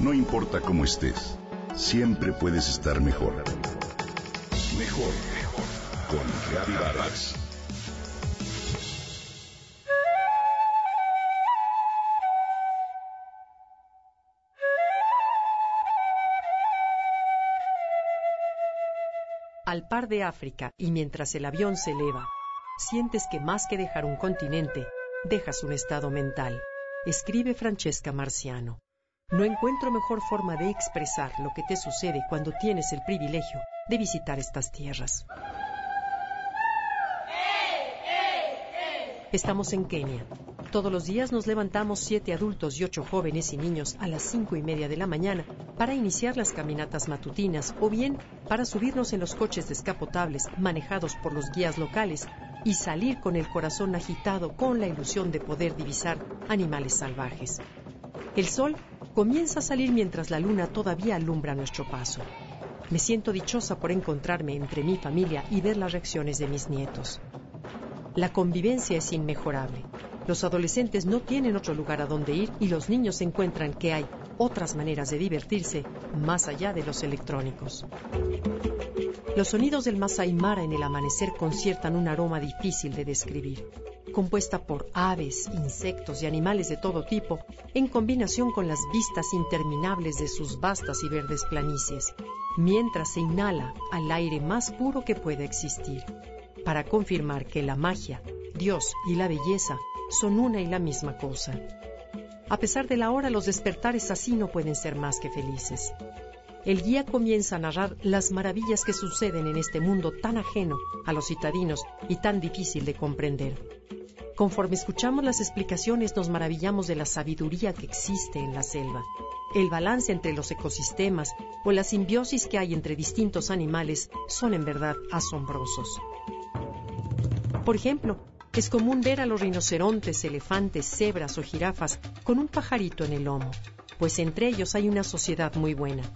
No importa cómo estés, siempre puedes estar mejor. Mejor, mejor. Con Vargas. Al par de África y mientras el avión se eleva, sientes que más que dejar un continente, dejas un estado mental. Escribe Francesca Marciano. No encuentro mejor forma de expresar lo que te sucede cuando tienes el privilegio de visitar estas tierras. Estamos en Kenia. Todos los días nos levantamos siete adultos y ocho jóvenes y niños a las cinco y media de la mañana para iniciar las caminatas matutinas o bien para subirnos en los coches descapotables manejados por los guías locales y salir con el corazón agitado con la ilusión de poder divisar animales salvajes. El sol comienza a salir mientras la luna todavía alumbra nuestro paso. Me siento dichosa por encontrarme entre mi familia y ver las reacciones de mis nietos. La convivencia es inmejorable. Los adolescentes no tienen otro lugar a donde ir y los niños encuentran que hay otras maneras de divertirse más allá de los electrónicos. Los sonidos del Masai Mara en el amanecer conciertan un aroma difícil de describir, compuesta por aves, insectos y animales de todo tipo, en combinación con las vistas interminables de sus vastas y verdes planicies, mientras se inhala al aire más puro que pueda existir para confirmar que la magia, Dios y la belleza son una y la misma cosa. A pesar de la hora, los despertares así no pueden ser más que felices. El guía comienza a narrar las maravillas que suceden en este mundo tan ajeno a los citadinos y tan difícil de comprender. Conforme escuchamos las explicaciones nos maravillamos de la sabiduría que existe en la selva, el balance entre los ecosistemas o la simbiosis que hay entre distintos animales son en verdad asombrosos. Por ejemplo, es común ver a los rinocerontes, elefantes, cebras o jirafas con un pajarito en el lomo, pues entre ellos hay una sociedad muy buena.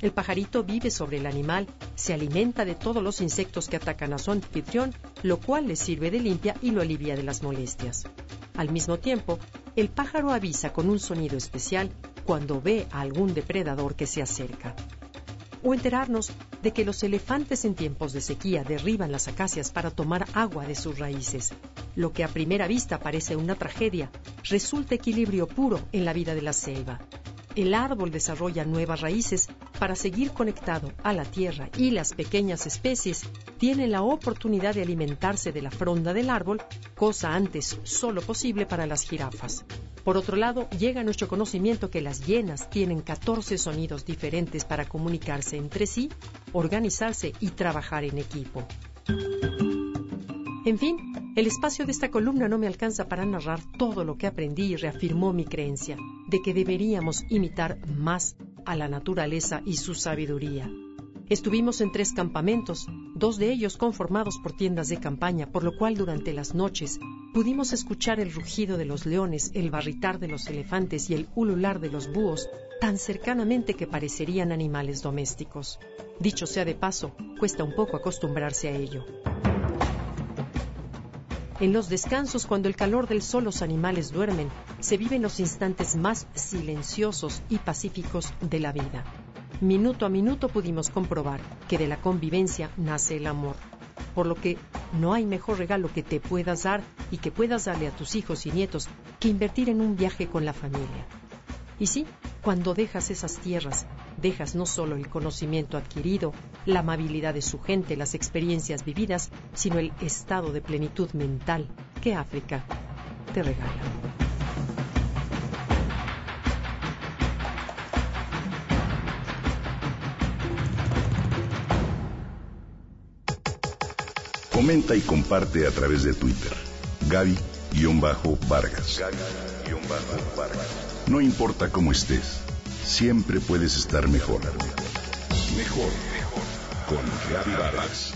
El pajarito vive sobre el animal, se alimenta de todos los insectos que atacan a su anfitrión, lo cual le sirve de limpia y lo alivia de las molestias. Al mismo tiempo, el pájaro avisa con un sonido especial cuando ve a algún depredador que se acerca o enterarnos de que los elefantes en tiempos de sequía derriban las acacias para tomar agua de sus raíces. Lo que a primera vista parece una tragedia, resulta equilibrio puro en la vida de la selva. El árbol desarrolla nuevas raíces para seguir conectado a la tierra y las pequeñas especies tienen la oportunidad de alimentarse de la fronda del árbol, cosa antes solo posible para las jirafas. Por otro lado, llega a nuestro conocimiento que las hienas tienen 14 sonidos diferentes para comunicarse entre sí, organizarse y trabajar en equipo. En fin, el espacio de esta columna no me alcanza para narrar todo lo que aprendí y reafirmó mi creencia de que deberíamos imitar más a la naturaleza y su sabiduría. Estuvimos en tres campamentos, dos de ellos conformados por tiendas de campaña, por lo cual durante las noches pudimos escuchar el rugido de los leones, el barritar de los elefantes y el ulular de los búhos tan cercanamente que parecerían animales domésticos. Dicho sea de paso, cuesta un poco acostumbrarse a ello. En los descansos, cuando el calor del sol los animales duermen, se viven los instantes más silenciosos y pacíficos de la vida. Minuto a minuto pudimos comprobar que de la convivencia nace el amor, por lo que no hay mejor regalo que te puedas dar y que puedas darle a tus hijos y nietos que invertir en un viaje con la familia. Y sí, cuando dejas esas tierras, dejas no solo el conocimiento adquirido, la amabilidad de su gente, las experiencias vividas, sino el estado de plenitud mental que África te regala. Comenta y comparte a través de Twitter. Gaby-Vargas. No importa cómo estés, siempre puedes estar mejor. Mejor, mejor. Con Vargas.